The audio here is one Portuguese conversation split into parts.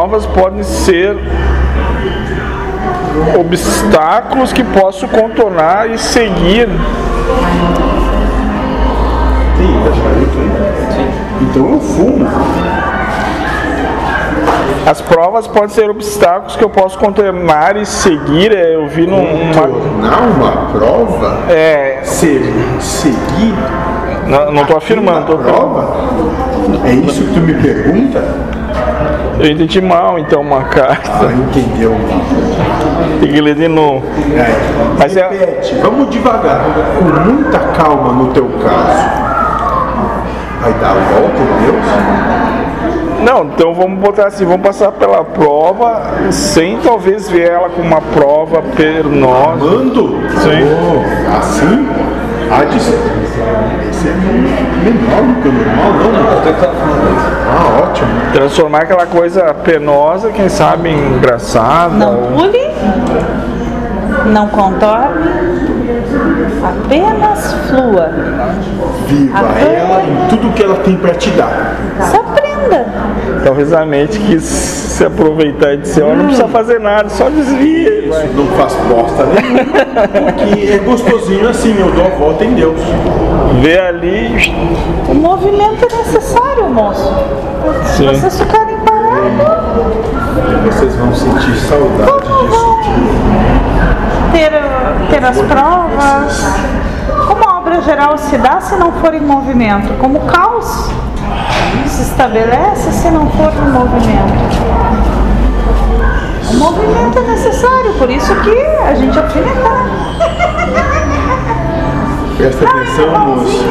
provas podem ser obstáculos que posso contornar e seguir. Tá. Então eu fumo. As provas podem ser obstáculos que eu posso contornar e seguir. é, Eu vi numa. Tornar uma prova? É, Se, seguir não, não tô afirmando, tô prova? É isso que tu me pergunta? Eu entendi mal então uma carta. Ah, entendeu. Tem que ler de novo. É. Mas é- Repete, vamos devagar, com muita calma no teu caso. Vai dar a volta Deus? Não, então vamos botar assim, vamos passar pela prova sem talvez ver ela como uma prova penosa. Mando? Sim. Oh, assim? Há de ser. Esse é menor do que o normal, não? Ah, ótimo. Transformar aquela coisa penosa, quem sabe, em engraçada. Não ou- pule, não contorne, apenas flua. Viva ela em tudo que ela tem pra te dar. Se aprenda. Talvez a mente quis se aproveitar e dizer, ó, não precisa fazer nada, só desvia. vai. Não faz bosta nenhuma. Porque é gostosinho assim, eu dou a volta em Deus. Vê ali, O movimento é necessário, moço. Se Sim. vocês ficarem parados, Vocês vão sentir saudade disso. ter, ter as provas. Como a obra geral se dá se não for em movimento? Como o caos se estabelece se não for em movimento? O movimento é necessário, por isso que a gente alfinetar. Presta atenção, moço.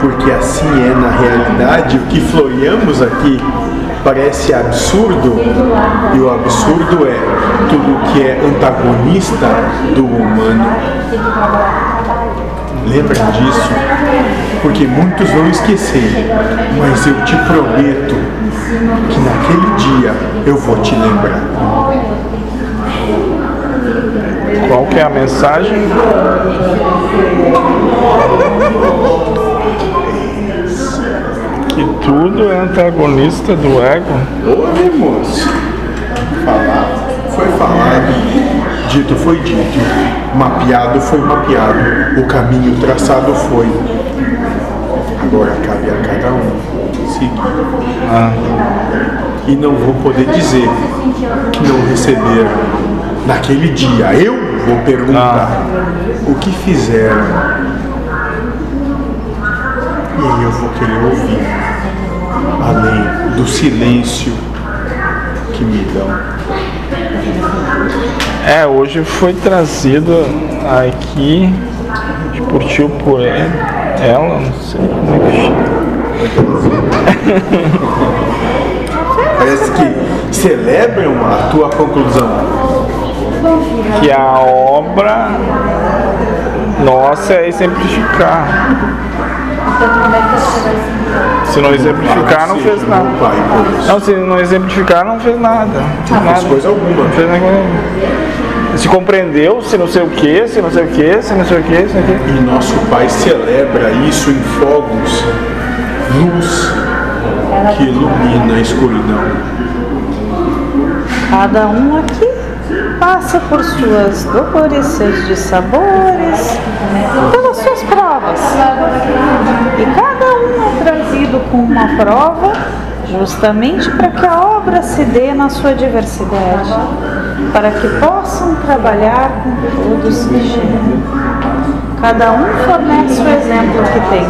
Porque assim é na realidade o que floreamos aqui parece absurdo e o absurdo é tudo que é antagonista do humano. Lembra disso? Porque muitos vão esquecer, mas eu te prometo que naquele dia eu vou te lembrar. qual que é a mensagem? Que tudo é antagonista do ego. Oi, moço. Falar foi falado, dito foi dito, mapeado foi mapeado, o caminho traçado foi. Agora cabe a cada um seguir. E não vou poder dizer que não receberam. Naquele dia eu vou perguntar o que fizeram. E aí eu vou querer ouvir, além do silêncio que me dão. É, hoje foi trazido aqui por tio ele, ela, não sei como é que chama. Parece que celebram a tua conclusão. Que a obra nossa é exemplificar. Se não exemplificar, não fez nada. Não, se não exemplificar, não fez nada. Não fez coisa alguma. Não fez nada. Se compreendeu, se não sei o que, se não sei o que, se não sei o que, se não sei o que. E nosso Pai celebra isso em fogos, luz que ilumina a escuridão. Cada um aqui passa por suas dores, seus dissabores, pelas suas provas. E cada um é trazido com uma prova justamente para que a obra se dê na sua diversidade, para que possam trabalhar com todos que chegam. Cada um fornece o exemplo que tem.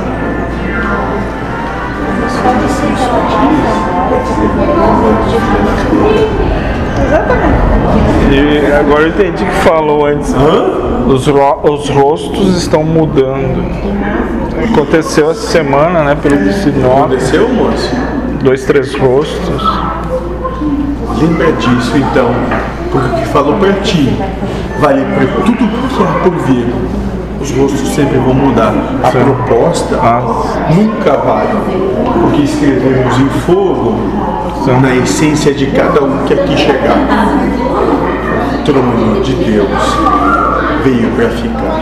E agora eu entendi que falou antes. Hã? Os, ro- os rostos estão mudando. Aconteceu essa semana, né? Pelo que se nota. Aconteceu, moço? Dois, três rostos. Lembra disso então, porque o que falou pra ti vale para tudo que há por vir. Os rostos sempre vão mudar. A proposta Ah. nunca vale. Porque escrevemos em fogo na essência de cada um que aqui chegar. O trono de Deus veio para ficar.